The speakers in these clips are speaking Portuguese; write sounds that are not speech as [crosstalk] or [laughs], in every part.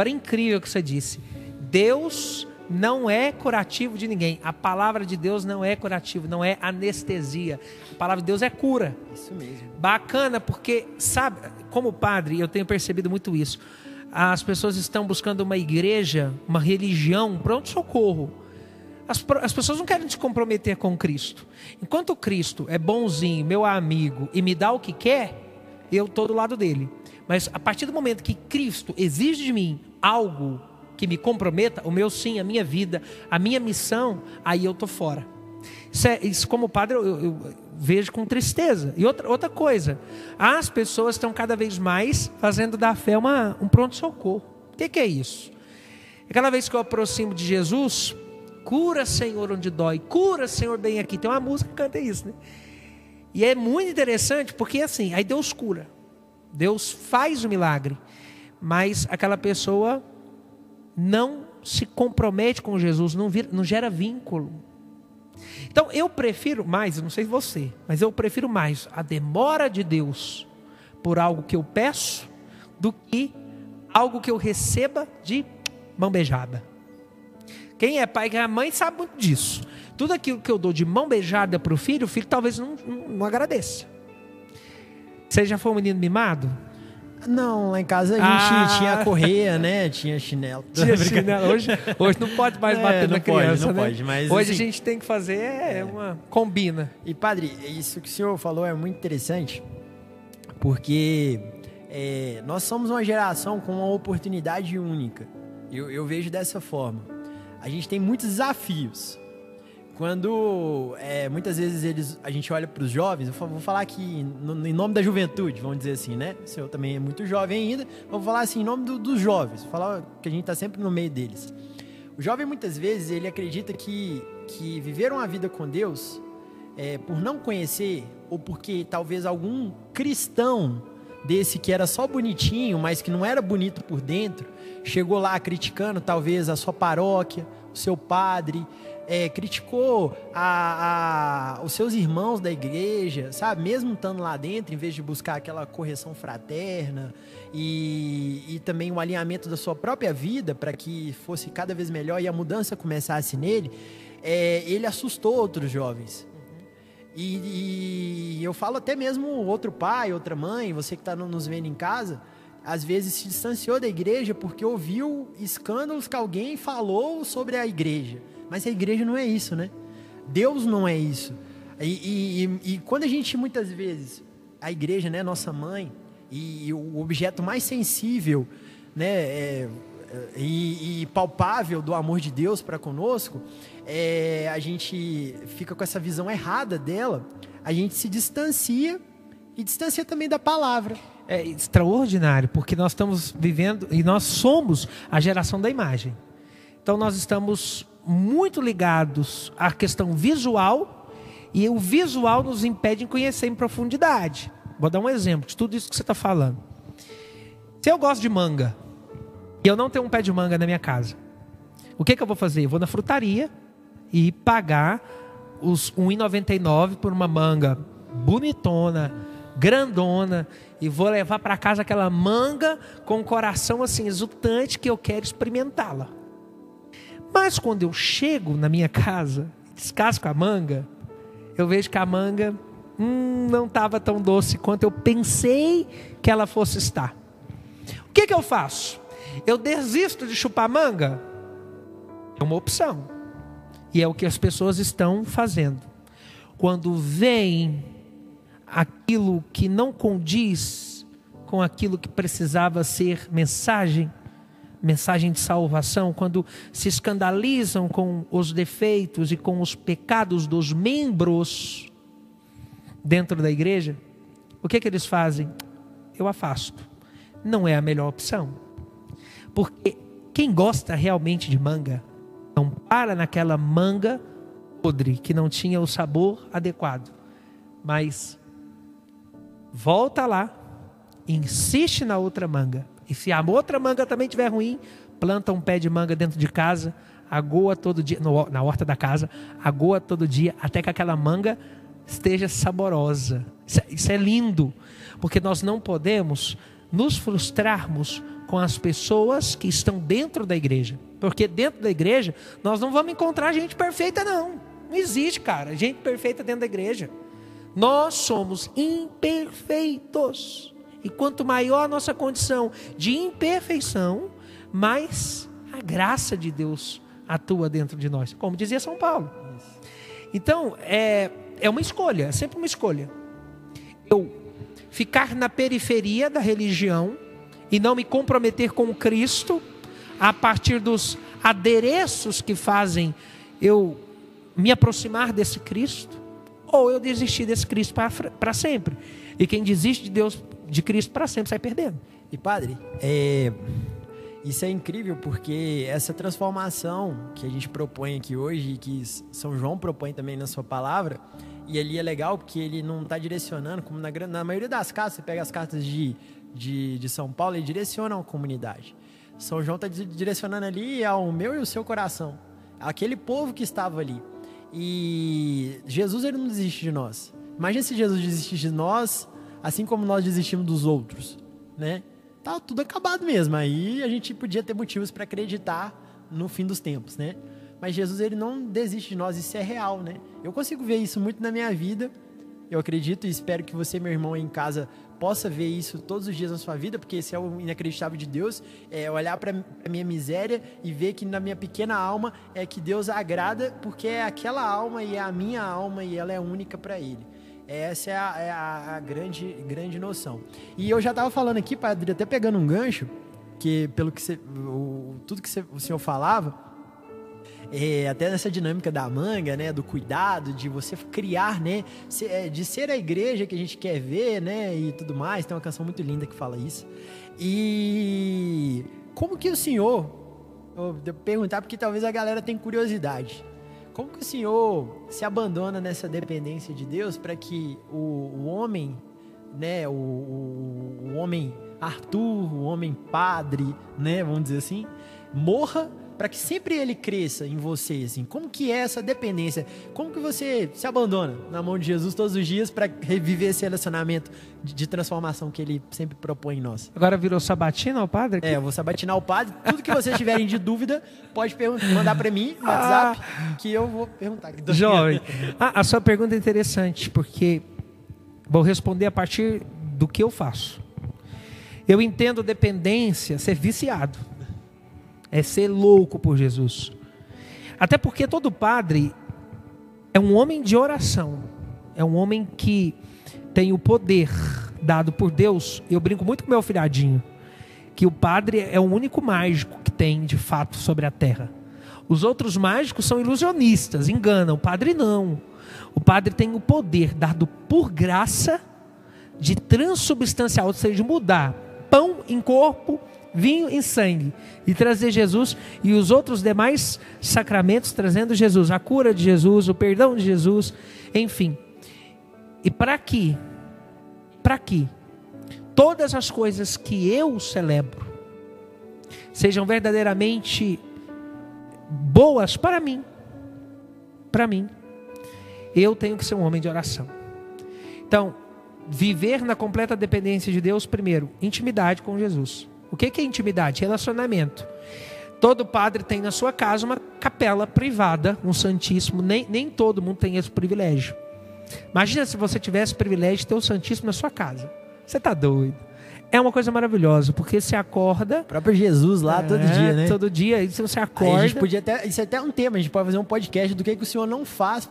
Agora, é incrível o que você disse. Deus não é curativo de ninguém. A palavra de Deus não é curativo, não é anestesia. A palavra de Deus é cura. Isso mesmo. Bacana, porque, sabe, como padre, eu tenho percebido muito isso. As pessoas estão buscando uma igreja, uma religião, pronto-socorro. As, as pessoas não querem se comprometer com Cristo. Enquanto Cristo é bonzinho, meu amigo, e me dá o que quer, eu estou do lado dele. Mas a partir do momento que Cristo exige de mim algo que me comprometa, o meu sim, a minha vida, a minha missão, aí eu tô fora. Isso, é, isso como padre, eu, eu, vejo com tristeza. E outra, outra coisa, as pessoas estão cada vez mais fazendo da fé uma, um pronto-socorro. O que, que é isso? Aquela vez que eu aproximo de Jesus, cura, Senhor, onde dói, cura, Senhor, bem aqui. Tem uma música que canta isso, né? E é muito interessante porque assim, aí Deus cura, Deus faz o milagre, mas aquela pessoa não se compromete com Jesus, não, vir, não gera vínculo. Então eu prefiro mais, não sei você, mas eu prefiro mais a demora de Deus por algo que eu peço do que algo que eu receba de mão beijada. Quem é pai, quem é mãe sabe muito disso. Tudo aquilo que eu dou de mão beijada para o filho, o filho talvez não, não, não agradeça. Você já foi um menino mimado? Não, lá em casa a gente ah. tinha correia, né? Tinha chinelo. Tinha chinelo. Hoje, hoje não pode mais é, bater na pode, criança, não né? Pode, mas, hoje assim, a gente tem que fazer é, uma combina. E padre, isso que o senhor falou é muito interessante, porque é, nós somos uma geração com uma oportunidade única. Eu, eu vejo dessa forma. A gente tem muitos desafios quando é, muitas vezes eles, a gente olha para os jovens, vou falar aqui em nome da juventude, vamos dizer assim, né? O senhor também é muito jovem ainda, vou falar assim em nome do, dos jovens, vou falar que a gente está sempre no meio deles. O jovem muitas vezes ele acredita que, que viver uma vida com Deus, é, por não conhecer, ou porque talvez algum cristão desse que era só bonitinho, mas que não era bonito por dentro, chegou lá criticando talvez a sua paróquia, o seu padre, é, criticou a, a, os seus irmãos da igreja, sabe? Mesmo estando lá dentro, em vez de buscar aquela correção fraterna e, e também o alinhamento da sua própria vida para que fosse cada vez melhor e a mudança começasse nele, é, ele assustou outros jovens. E, e, eu falo até mesmo outro pai, outra mãe, você que está nos vendo em casa, às vezes se distanciou da igreja porque ouviu escândalos que alguém falou sobre a igreja. Mas a igreja não é isso, né? Deus não é isso. E, e, e quando a gente muitas vezes, a igreja, né, nossa mãe, e, e o objeto mais sensível, né, é, e, e, palpável do amor de Deus para conosco, é, a gente fica com essa visão errada dela, a gente se distancia e distancia também da palavra. É extraordinário, porque nós estamos vivendo e nós somos a geração da imagem. Então nós estamos muito ligados à questão visual e o visual nos impede de conhecer em profundidade. Vou dar um exemplo de tudo isso que você está falando. Se eu gosto de manga e eu não tenho um pé de manga na minha casa, o que, que eu vou fazer? Eu vou na frutaria e pagar os R$ 1,99 por uma manga bonitona, grandona, e vou levar para casa aquela manga com o coração assim exultante que eu quero experimentá-la. Mas quando eu chego na minha casa, descasco a manga, eu vejo que a manga hum, não estava tão doce quanto eu pensei que ela fosse estar. O que, que eu faço? Eu desisto de chupar manga? É uma opção. E é o que as pessoas estão fazendo. Quando vem aquilo que não condiz com aquilo que precisava ser mensagem, mensagem de salvação, quando se escandalizam com os defeitos e com os pecados dos membros dentro da igreja, o que, é que eles fazem? Eu afasto. Não é a melhor opção. Porque quem gosta realmente de manga, não para naquela manga podre, que não tinha o sabor adequado, mas volta lá, insiste na outra manga e se a outra manga também estiver ruim, planta um pé de manga dentro de casa, agoa todo dia, no, na horta da casa, agoa todo dia, até que aquela manga esteja saborosa. Isso é, isso é lindo, porque nós não podemos nos frustrarmos com as pessoas que estão dentro da igreja. Porque dentro da igreja nós não vamos encontrar gente perfeita, não. Não existe, cara, gente perfeita dentro da igreja. Nós somos imperfeitos. E quanto maior a nossa condição de imperfeição, mais a graça de Deus atua dentro de nós, como dizia São Paulo. Então, é, é uma escolha, é sempre uma escolha. Eu ficar na periferia da religião e não me comprometer com Cristo a partir dos adereços que fazem eu me aproximar desse Cristo, ou eu desistir desse Cristo para sempre. E quem desiste de Deus, de Cristo para sempre, sai perdendo. E padre, é, isso é incrível porque essa transformação que a gente propõe aqui hoje que São João propõe também na sua palavra, e ali é legal porque ele não está direcionando, como na, na maioria das cartas, você pega as cartas de, de, de São Paulo, ele direciona a comunidade. São João está direcionando ali ao meu e o seu coração, aquele povo que estava ali. E Jesus ele não desiste de nós. Imagina se Jesus desistisse de nós, assim como nós desistimos dos outros, né? tá tudo acabado mesmo. Aí a gente podia ter motivos para acreditar no fim dos tempos, né? Mas Jesus ele não desiste de nós, isso é real, né? Eu consigo ver isso muito na minha vida. Eu acredito e espero que você, meu irmão, aí em casa possa ver isso todos os dias na sua vida, porque esse é o inacreditável de Deus, é olhar para a minha miséria e ver que na minha pequena alma é que Deus agrada, porque é aquela alma e é a minha alma e ela é única para ele. Essa é a, é a, a grande, grande noção. E eu já estava falando aqui, padre, até pegando um gancho, que pelo que você, o, tudo que você, o senhor falava, é, até nessa dinâmica da manga, né, do cuidado, de você criar, né, é, de ser a igreja que a gente quer ver, né, e tudo mais. Tem uma canção muito linda que fala isso. E como que o senhor, eu vou perguntar porque talvez a galera tenha curiosidade. Como que o senhor se abandona nessa dependência de Deus para que o, o, homem, né, o, o, o, homem Arthur, o homem padre, né, vamos dizer assim, morra para que sempre ele cresça em você, assim? Como que é essa dependência? Como que você se abandona na mão de Jesus todos os dias para reviver esse relacionamento de, de, transformação que ele sempre propõe em nós? Agora virou sabatina ao padre? Aqui? É, eu vou sabatinar o padre. Tudo que vocês tiverem de dúvida, pode mandar para mim no WhatsApp, ah, que eu vou perguntar. Jovem, ah, a sua pergunta é interessante, porque vou responder a partir do que eu faço. Eu entendo dependência ser viciado é ser louco por Jesus. Até porque todo padre é um homem de oração, é um homem que tem o poder dado por Deus. Eu brinco muito com meu filhadinho, que o padre é o único mágico que tem de fato sobre a terra. Os outros mágicos são ilusionistas, enganam. O padre não. O padre tem o poder dado por graça de transubstanciar, ou seja, de mudar pão em corpo vinho em sangue e trazer Jesus e os outros demais sacramentos trazendo Jesus, a cura de Jesus, o perdão de Jesus, enfim. E para que para que todas as coisas que eu celebro sejam verdadeiramente boas para mim, para mim, eu tenho que ser um homem de oração. Então, viver na completa dependência de Deus, primeiro, intimidade com Jesus. O que é intimidade? Relacionamento. Todo padre tem na sua casa uma capela privada, um santíssimo. Nem, nem todo mundo tem esse privilégio. Imagina se você tivesse o privilégio de ter o santíssimo na sua casa. Você está doido. É uma coisa maravilhosa, porque você acorda. O próprio Jesus lá é, todo dia, né? Todo dia, e você acorda. Aí a gente podia até. Isso é até um tema, a gente pode fazer um podcast do que, que o senhor não faz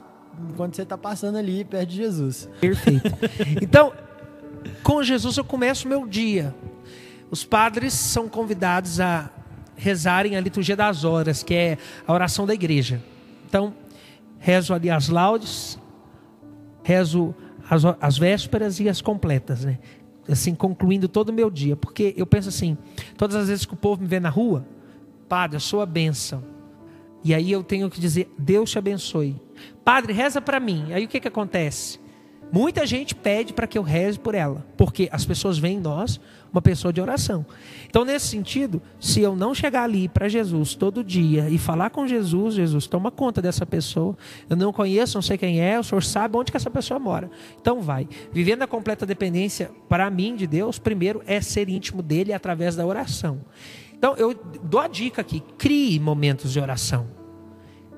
enquanto você está passando ali perto de Jesus. Perfeito. Então, com Jesus eu começo o meu dia. Os padres são convidados a rezarem a liturgia das horas, que é a oração da igreja. Então, rezo ali as laudes, rezo as, as vésperas e as completas, né? Assim, concluindo todo o meu dia. Porque eu penso assim, todas as vezes que o povo me vê na rua, Padre, eu sou a bênção. E aí eu tenho que dizer, Deus te abençoe. Padre, reza para mim. Aí o que, que acontece? Muita gente pede para que eu reze por ela, porque as pessoas veem em nós uma pessoa de oração. Então, nesse sentido, se eu não chegar ali para Jesus todo dia e falar com Jesus, Jesus, toma conta dessa pessoa. Eu não conheço, não sei quem é, o senhor sabe onde que essa pessoa mora. Então, vai. Vivendo a completa dependência, para mim, de Deus, primeiro é ser íntimo dele através da oração. Então, eu dou a dica aqui: crie momentos de oração.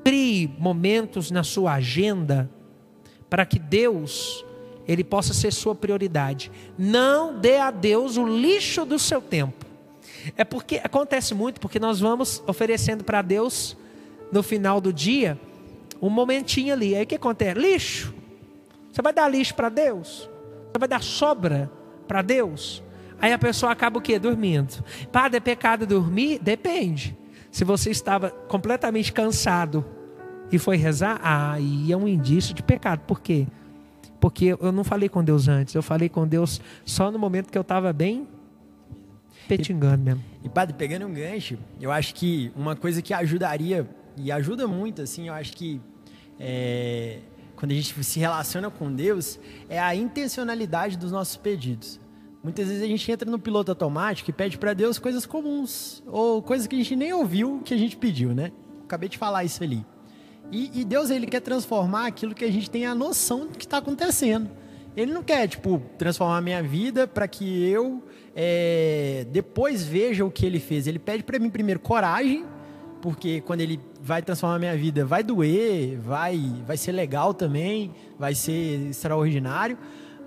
Crie momentos na sua agenda para que Deus ele possa ser sua prioridade. Não dê a Deus o lixo do seu tempo. É porque acontece muito porque nós vamos oferecendo para Deus no final do dia um momentinho ali. Aí o que acontece? Lixo. Você vai dar lixo para Deus? Você vai dar sobra para Deus? Aí a pessoa acaba o quê? Dormindo. Padre, é pecado dormir? Depende. Se você estava completamente cansado e foi rezar, aí é um indício de pecado. Por quê? Porque eu não falei com Deus antes, eu falei com Deus só no momento que eu estava bem petingando mesmo. E padre, pegando um gancho, eu acho que uma coisa que ajudaria, e ajuda muito, assim, eu acho que é, quando a gente se relaciona com Deus, é a intencionalidade dos nossos pedidos. Muitas vezes a gente entra no piloto automático e pede para Deus coisas comuns, ou coisas que a gente nem ouviu que a gente pediu, né? Acabei de falar isso ali. E, e, Deus, ele quer transformar aquilo que a gente tem a noção do que está acontecendo. Ele não quer, tipo, transformar a minha vida para que eu é, depois veja o que ele fez. Ele pede para mim primeiro coragem, porque quando ele vai transformar a minha vida, vai doer, vai, vai ser legal também, vai ser extraordinário,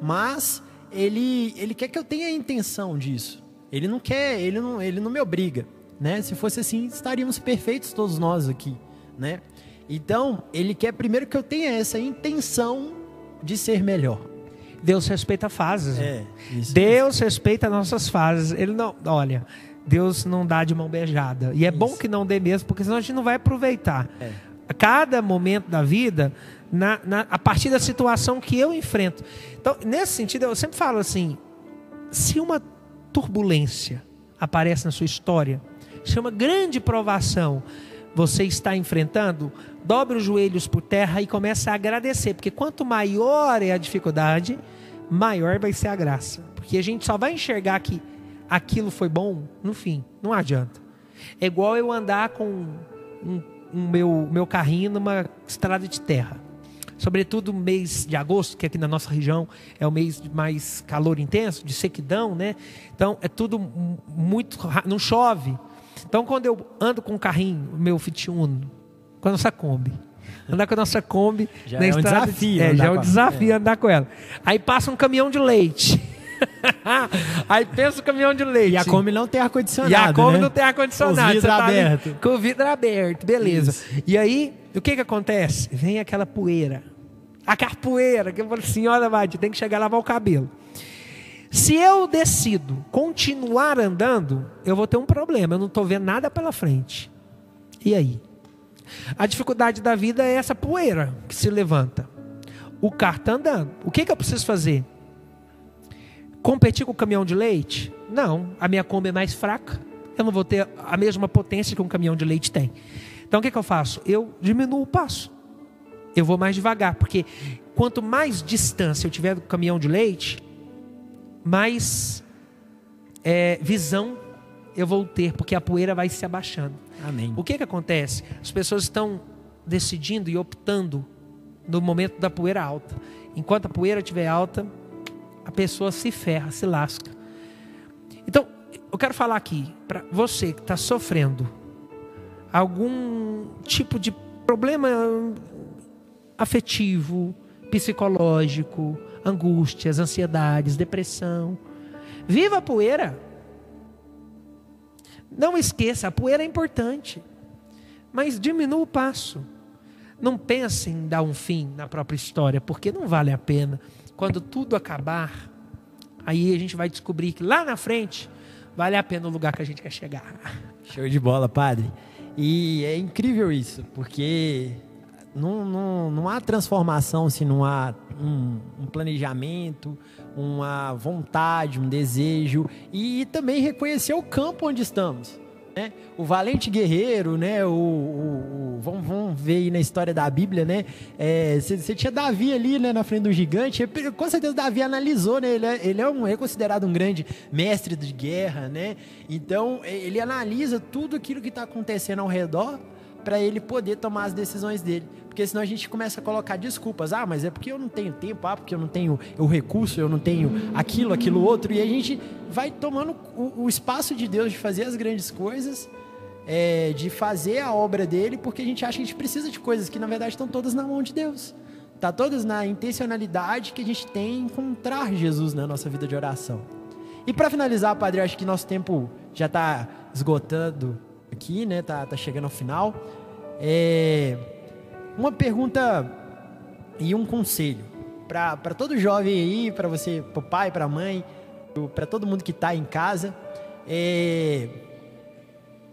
mas ele, ele quer que eu tenha a intenção disso. Ele não quer, ele não, ele não me obriga, né? Se fosse assim, estaríamos perfeitos todos nós aqui, né? Então, ele quer primeiro que eu tenha essa intenção de ser melhor. Deus respeita fases. É, isso, Deus isso. respeita nossas fases. Ele não, olha, Deus não dá de mão beijada. E é isso. bom que não dê mesmo, porque senão a gente não vai aproveitar. É. Cada momento da vida, na, na, a partir da situação que eu enfrento. Então, nesse sentido, eu sempre falo assim: se uma turbulência aparece na sua história, se uma grande provação você está enfrentando, dobre os joelhos por terra e comece a agradecer, porque quanto maior é a dificuldade, maior vai ser a graça. Porque a gente só vai enxergar que aquilo foi bom no fim, não adianta. É igual eu andar com um, um meu, meu carrinho numa estrada de terra. Sobretudo no mês de agosto, que aqui na nossa região é o mês de mais calor intenso, de sequidão, né? Então é tudo muito. não chove. Então, quando eu ando com o carrinho, meu Fit Uno, com a nossa Kombi, andar com a nossa Kombi [laughs] já na é estrada, um desafio. É, já é um desafio é. andar com ela. Aí passa um caminhão de leite. [laughs] Aí pensa o caminhão de leite. E a Kombi não tem ar-condicionado. E a Kombi né? não tem ar-condicionado. Com o vidro tá aberto. Com o vidro aberto, beleza. Isso. E aí, o que que acontece? Vem aquela poeira. A capoeira, que eu falo, senhora Madi, tem que chegar a lavar o cabelo. Se eu decido continuar andando, eu vou ter um problema. Eu não estou vendo nada pela frente. E aí? A dificuldade da vida é essa poeira que se levanta. O carro está andando. O que, que eu preciso fazer? Competir com o caminhão de leite? Não. A minha Kombi é mais fraca. Eu não vou ter a mesma potência que um caminhão de leite tem. Então o que, que eu faço? Eu diminuo o passo. Eu vou mais devagar, porque quanto mais distância eu tiver do caminhão de leite, mais é, visão eu vou ter, porque a poeira vai se abaixando. Amém. O que, que acontece? As pessoas estão decidindo e optando no momento da poeira alta. Enquanto a poeira estiver alta, a pessoa se ferra, se lasca. Então, eu quero falar aqui para você que está sofrendo algum tipo de problema afetivo, psicológico, angústias, ansiedades, depressão. Viva a poeira. Não esqueça, a poeira é importante. Mas diminua o passo. Não pense em dar um fim na própria história, porque não vale a pena. Quando tudo acabar, aí a gente vai descobrir que lá na frente vale a pena o lugar que a gente quer chegar. Show de bola, padre. E é incrível isso, porque não, não, não há transformação se não há um, um, planejamento, uma vontade, um desejo e também reconhecer o campo onde estamos. Né? O valente guerreiro, né? o, o, o vamos, vamos ver aí na história da Bíblia, né? É, você tinha Davi ali, né, na frente do gigante. Com certeza Davi analisou, né? Ele é, ele é, um, é considerado um grande mestre de guerra, né? Então ele analisa tudo aquilo que está acontecendo ao redor para ele poder tomar as decisões dele. Porque senão a gente começa a colocar desculpas. Ah, mas é porque eu não tenho tempo, ah, porque eu não tenho o recurso, eu não tenho aquilo, aquilo outro. E a gente vai tomando o, o espaço de Deus de fazer as grandes coisas, é, de fazer a obra dele, porque a gente acha que a gente precisa de coisas que na verdade estão todas na mão de Deus. Está todas na intencionalidade que a gente tem em encontrar Jesus na nossa vida de oração. E para finalizar, Padre, acho que nosso tempo já está esgotando aqui, né? Tá, tá chegando ao final. É, uma pergunta e um conselho para todo jovem aí, para você, para o pai, para a mãe, para todo mundo que está em casa. É,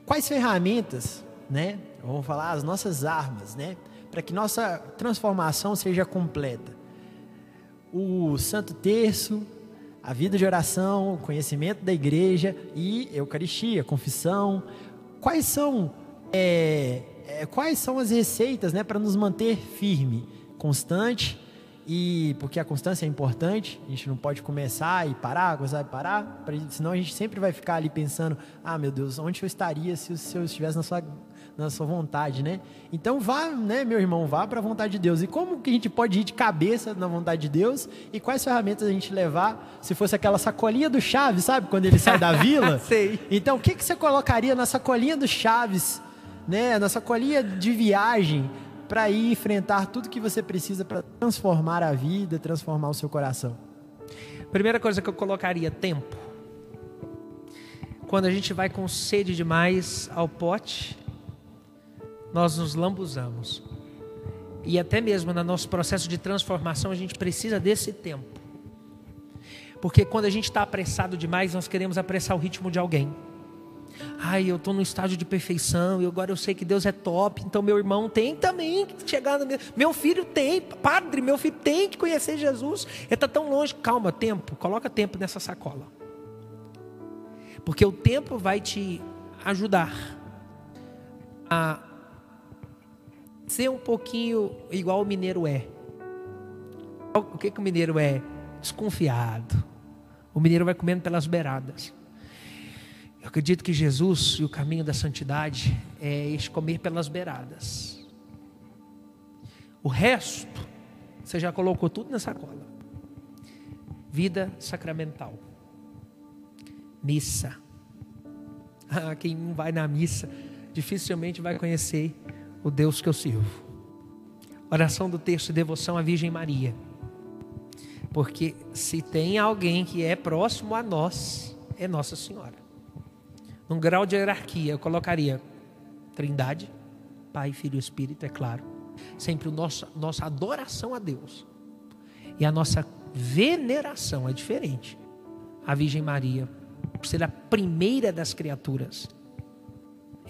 quais ferramentas, né? Vamos falar as nossas armas, né? Para que nossa transformação seja completa. O Santo Terço, a vida de oração, o conhecimento da igreja e Eucaristia, confissão. Quais são é, é, quais são as receitas né, para nos manter firme, constante, e porque a constância é importante, a gente não pode começar e parar, começar e parar, pra, senão a gente sempre vai ficar ali pensando: ah, meu Deus, onde eu estaria se, se eu estivesse na sua, na sua vontade, né? Então vá, né, meu irmão, vá para a vontade de Deus. E como que a gente pode ir de cabeça na vontade de Deus? E quais ferramentas a gente levar? Se fosse aquela sacolinha do Chaves, sabe? Quando ele sai da vila. [laughs] Sei. Então, o que, que você colocaria na sacolinha do Chaves? Né, na sacolinha de viagem para ir enfrentar tudo que você precisa para transformar a vida, transformar o seu coração? Primeira coisa que eu colocaria, tempo. Quando a gente vai com sede demais ao pote, nós nos lambuzamos. E até mesmo no nosso processo de transformação, a gente precisa desse tempo. Porque quando a gente está apressado demais, nós queremos apressar o ritmo de alguém. Ai, eu estou no estágio de perfeição e agora eu sei que Deus é top, então meu irmão tem também que chegar no meu. Meu filho tem, padre, meu filho tem que conhecer Jesus. Ele está tão longe. Calma, tempo, coloca tempo nessa sacola. Porque o tempo vai te ajudar a ser um pouquinho igual o mineiro é. O que, que o mineiro é? Desconfiado. O mineiro vai comendo pelas beiradas. Eu acredito que Jesus e o caminho da santidade é este comer pelas beiradas. O resto, você já colocou tudo na sacola. Vida sacramental. Missa. Ah, quem não vai na missa dificilmente vai conhecer o Deus que eu sirvo. Oração do texto de devoção à Virgem Maria. Porque se tem alguém que é próximo a nós, é Nossa Senhora num grau de hierarquia, eu colocaria Trindade, Pai, Filho e Espírito, é claro. Sempre a nossa, nossa adoração a Deus. E a nossa veneração é diferente. A Virgem Maria, por ser a primeira das criaturas,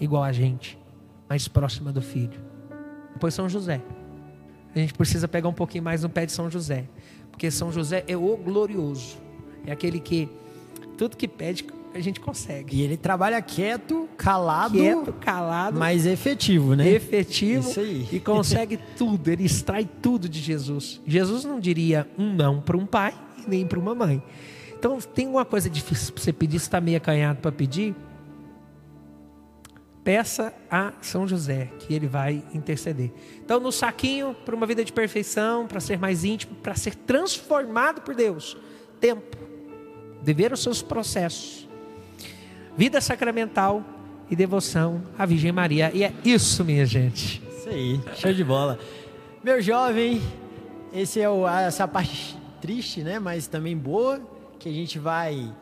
igual a gente, mais próxima do Filho. Depois São José. A gente precisa pegar um pouquinho mais no pé de São José. Porque São José é o glorioso. É aquele que tudo que pede a gente consegue. E ele trabalha quieto, calado, quieto, calado, mas efetivo, né? Efetivo Isso aí. e consegue [laughs] tudo, ele extrai tudo de Jesus. Jesus não diria um não para um pai e nem para uma mãe. Então, tem uma coisa difícil para você pedir, se está meio acanhado para pedir, peça a São José, que ele vai interceder. Então, no saquinho, para uma vida de perfeição, para ser mais íntimo, para ser transformado por Deus, tempo, viver os seus processos, vida sacramental e devoção à Virgem Maria. E é isso, minha gente. Isso aí, show de bola. Meu jovem, esse é o, essa parte triste, né? Mas também boa, que a gente vai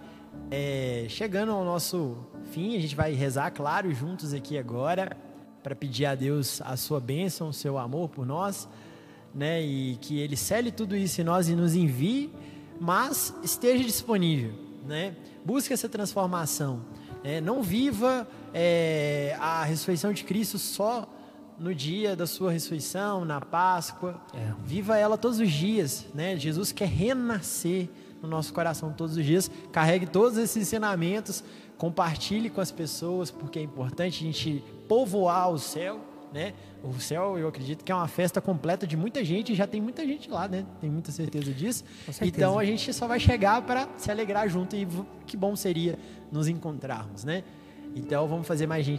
é, chegando ao nosso fim. A gente vai rezar, claro, juntos aqui agora, para pedir a Deus a sua bênção, o seu amor por nós, né? E que Ele cele tudo isso em nós e nos envie, mas esteja disponível, né? Busque essa transformação. É, não viva é, a ressurreição de Cristo só no dia da sua ressurreição, na Páscoa. É. Viva ela todos os dias. Né? Jesus quer renascer no nosso coração todos os dias. Carregue todos esses ensinamentos, compartilhe com as pessoas, porque é importante a gente povoar o céu. Né? O céu, eu acredito que é uma festa completa de muita gente, e já tem muita gente lá, né? Tem muita certeza disso. certeza. Então a gente só vai chegar para se alegrar junto e que bom seria nos encontrarmos, né? Então vamos fazer mais gente